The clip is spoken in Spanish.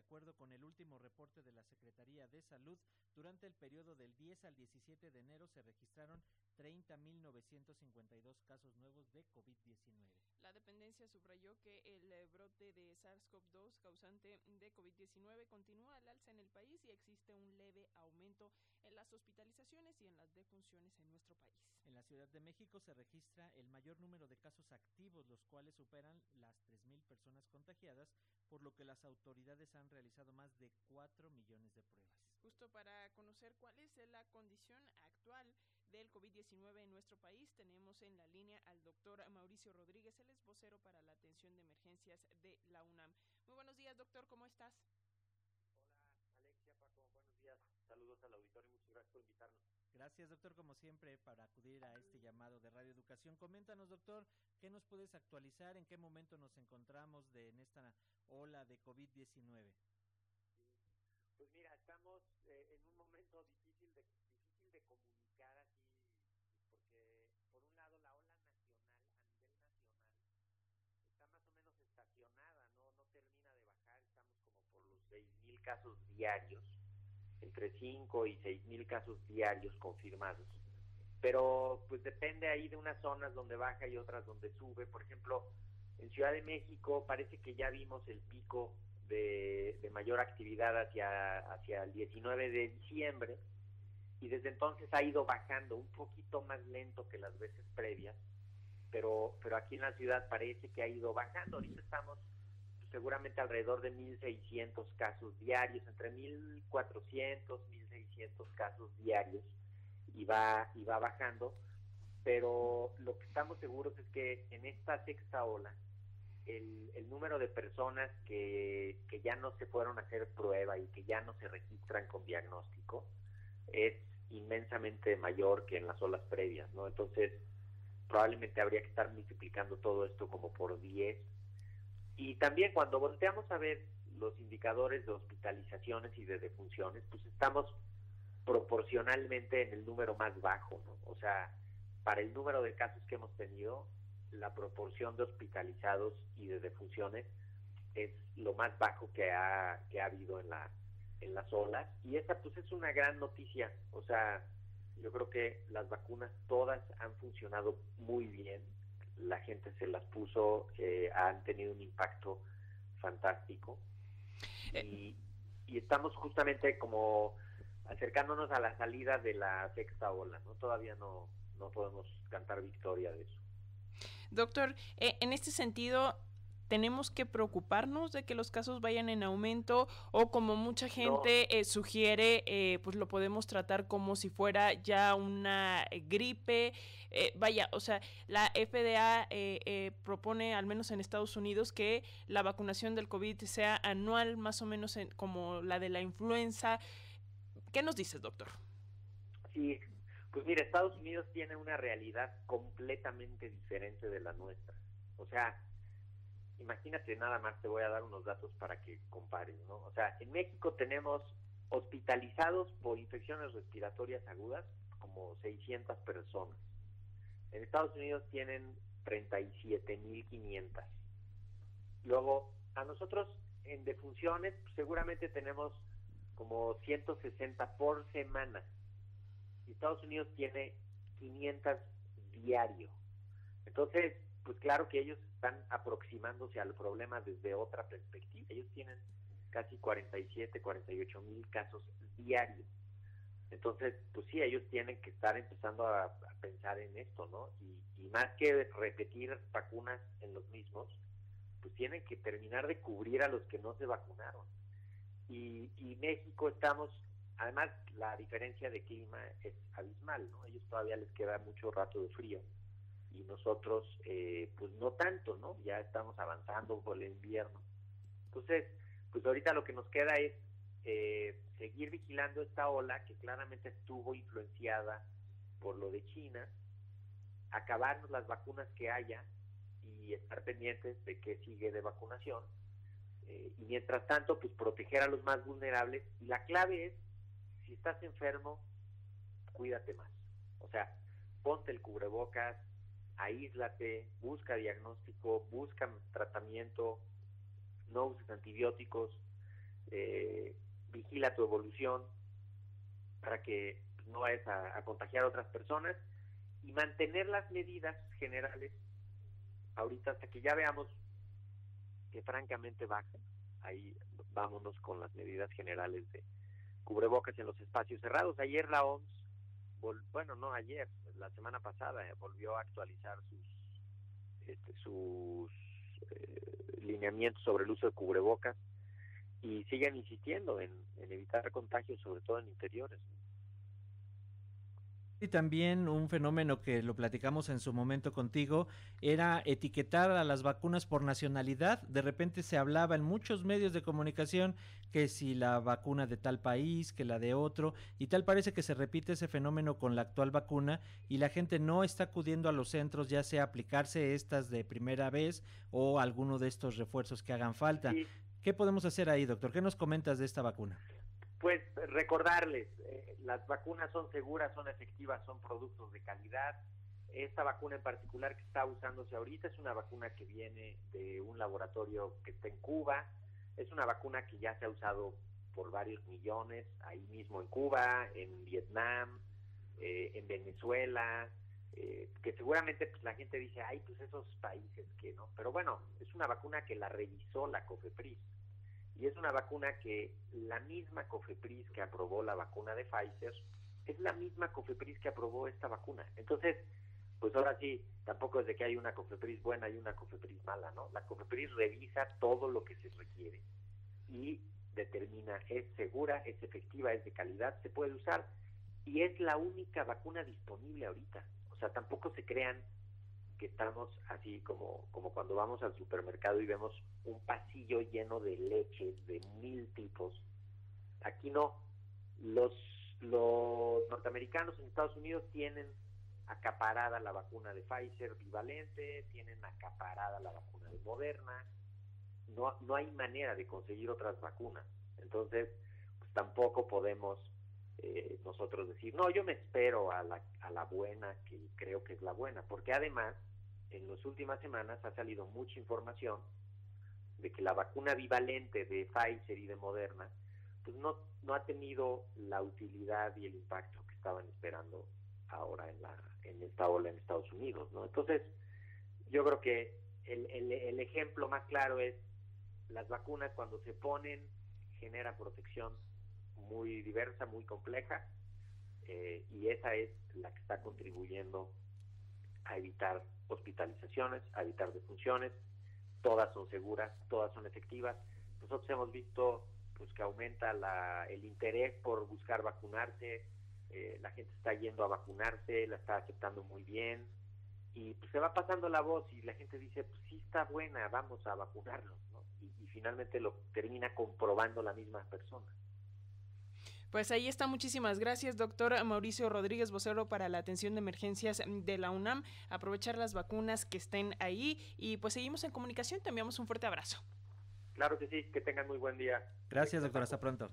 acuerdo con el último reporte de la Secretaría de Salud, durante el periodo del 10 al 17 de enero se registraron 30.952 casos nuevos de COVID-19. La dependencia subrayó que el eh, brote de SARS-CoV-2 causante de COVID-19 continúa al alza en el país y existe un leve aumento en las hospitalizaciones y en las defunciones en nuestro país. En la Ciudad de México se registra el mayor número de casos activos, los cuales superan las 3.000 personas contagiadas, por lo que las autoridades han realizado más de 4 millones de pruebas. Justo para conocer cuál es la condición actual del COVID-19 en nuestro país, tenemos en la línea al doctor Mauricio Rodríguez, él es vocero para la atención de emergencias de la UNAM. Muy buenos días, doctor, ¿cómo estás? Hola, Alexia, Paco, buenos días. Saludos al auditorio y muchas gracias por invitarnos. Gracias, doctor, como siempre, para acudir a este llamado de Radio Educación. Coméntanos, doctor, ¿qué nos puedes actualizar? ¿En qué momento nos encontramos de, en esta ola de COVID-19? Pues mira, estamos eh, en un momento difícil de difícil de comunicar así, porque por un lado la ola nacional, a nivel nacional, está más o menos estacionada, no no termina de bajar, estamos como por los mil casos diarios, entre 5 y seis mil casos diarios confirmados. Pero pues depende ahí de unas zonas donde baja y otras donde sube. Por ejemplo, en Ciudad de México parece que ya vimos el pico de, mayor actividad hacia, hacia el 19 de diciembre y desde entonces ha ido bajando un poquito más lento que las veces previas, pero, pero aquí en la ciudad parece que ha ido bajando. Ahorita estamos seguramente alrededor de 1.600 casos diarios, entre 1.400, 1.600 casos diarios y va, y va bajando, pero lo que estamos seguros es que en esta sexta ola el, número de personas que, que, ya no se fueron a hacer prueba y que ya no se registran con diagnóstico es inmensamente mayor que en las olas previas, ¿no? Entonces, probablemente habría que estar multiplicando todo esto como por 10. Y también cuando volteamos a ver los indicadores de hospitalizaciones y de defunciones, pues estamos proporcionalmente en el número más bajo, ¿no? O sea, para el número de casos que hemos tenido, la proporción de hospitalizados y de defunciones es lo más bajo que ha, que ha habido en, la, en las olas. Y esa pues es una gran noticia, o sea, yo creo que las vacunas todas han funcionado muy bien, la gente se las puso, eh, han tenido un impacto fantástico eh. y, y estamos justamente como acercándonos a la salida de la sexta ola, ¿no? Todavía no, no podemos cantar victoria de eso. Doctor, eh, en este sentido, tenemos que preocuparnos de que los casos vayan en aumento o como mucha gente eh, sugiere, eh, pues lo podemos tratar como si fuera ya una gripe. vaya, o sea, la FDA propone, al menos en Estados Unidos, que la vacunación del COVID sea anual, más o menos como la de la influenza. ¿Qué nos dices, doctor? Sí, pues mira, Estados Unidos tiene una realidad completamente diferente de la nuestra. O sea, imagínate nada más, te voy a dar unos datos para que compares, ¿no? O sea, en México tenemos hospitalizados por infecciones respiratorias agudas como 600 personas. En Estados Unidos tienen 37.500. Luego, a nosotros en defunciones pues, seguramente tenemos como 160 por semana. Estados Unidos tiene 500 diario. Entonces, pues claro que ellos están aproximándose al problema desde otra perspectiva. Ellos tienen casi 47, 48 mil casos diarios. Entonces, pues sí, ellos tienen que estar empezando a, pensar en esto, ¿no? Y, y, más que repetir vacunas en los mismos, pues tienen que terminar de cubrir a los que no se vacunaron. Y, y México estamos Además, la diferencia de clima es abismal, ¿no? Ellos todavía les queda mucho rato de frío y nosotros, eh, pues no tanto, ¿no? Ya estamos avanzando por el invierno. Entonces, pues ahorita lo que nos queda es eh, seguir vigilando esta ola que claramente estuvo influenciada por lo de China, acabarnos las vacunas que haya y estar pendientes de qué sigue de vacunación. Eh, y mientras tanto, pues proteger a los más vulnerables. Y la clave es si estás enfermo, cuídate más. O sea, ponte el cubrebocas, aíslate, busca diagnóstico, busca tratamiento, no uses antibióticos. eh, vigila tu evolución para que no vayas a, contagiar a otras personas y mantener las medidas generales ahorita hasta que ya veamos que francamente bajan. Ahí vámonos con las medidas generales de cubrebocas en los espacios cerrados. Ayer la OMS, bueno, no ayer, la semana pasada eh, volvió a actualizar sus este, sus eh, lineamientos sobre el uso de cubrebocas y siguen insistiendo en, evitar contagios, sobre todo en interiores. Y también un fenómeno que lo platicamos en su momento contigo era etiquetar a las vacunas por nacionalidad. De repente se hablaba en muchos medios de comunicación que si la vacuna de tal país, que la de otro, y tal parece que se repite ese fenómeno con la actual vacuna y la gente no está acudiendo a los centros ya sea aplicarse estas de primera vez o alguno de estos refuerzos que hagan falta. ¿Qué podemos hacer ahí, doctor? ¿Qué nos comentas de esta vacuna? Pues recordarles, eh, las vacunas son seguras, son efectivas, son productos de calidad. Esta vacuna en particular que está usándose ahorita es una vacuna que viene de un laboratorio que está en Cuba. Es una vacuna que ya se ha usado por varios millones ahí mismo en Cuba, en Vietnam, eh, en Venezuela, eh, que seguramente pues, la gente dice, ay, pues esos países que no. Pero bueno, es una vacuna que la revisó la COFEPRIS y es una vacuna que la misma COFEPRIS que aprobó la vacuna de Pfizer es la misma COFEPRIS que aprobó esta vacuna. Entonces, pues ahora sí, tampoco es de que hay una COFEPRIS buena y una COFEPRIS mala, ¿no? La COFEPRIS revisa todo lo que se requiere y determina es segura, es efectiva, es de calidad, se puede usar y es la única vacuna disponible ahorita. O sea, tampoco se crean que estamos así como, como cuando vamos al supermercado y vemos un pasillo lleno de leches de mil tipos. Aquí no. Los, los norteamericanos en Estados Unidos tienen acaparada la vacuna de Pfizer bivalente, tienen acaparada la vacuna de Moderna. No, no hay manera de conseguir otras vacunas. Entonces, pues tampoco podemos eh, nosotros decir, no, yo me espero a la, a la buena, que creo que es la buena, porque además en las últimas semanas ha salido mucha información de que la vacuna bivalente de Pfizer y de Moderna pues no, no ha tenido la utilidad y el impacto que estaban esperando ahora en, la, en esta ola en Estados Unidos. ¿no? Entonces, yo creo que el, el, ejemplo más claro es las vacunas cuando se ponen generan protección muy diversa, muy compleja, eh, y esa es la que está contribuyendo a evitar hospitalizaciones, a evitar defunciones, todas son seguras, todas son efectivas. Nosotros hemos visto pues que aumenta la, el interés por buscar vacunarse, eh, la gente está yendo a vacunarse, la está aceptando muy bien y pues, se va pasando la voz y la gente dice, pues sí está buena, vamos a vacunarnos, y finalmente lo termina comprobando la misma persona. Pues ahí está, muchísimas gracias, doctor Mauricio Rodríguez Vocero, para la atención de emergencias de la UNAM. Aprovechar las vacunas que estén ahí y pues seguimos en comunicación. Te enviamos un fuerte abrazo. Claro que sí, que tengan muy buen día. Gracias, doctor. Hasta pronto.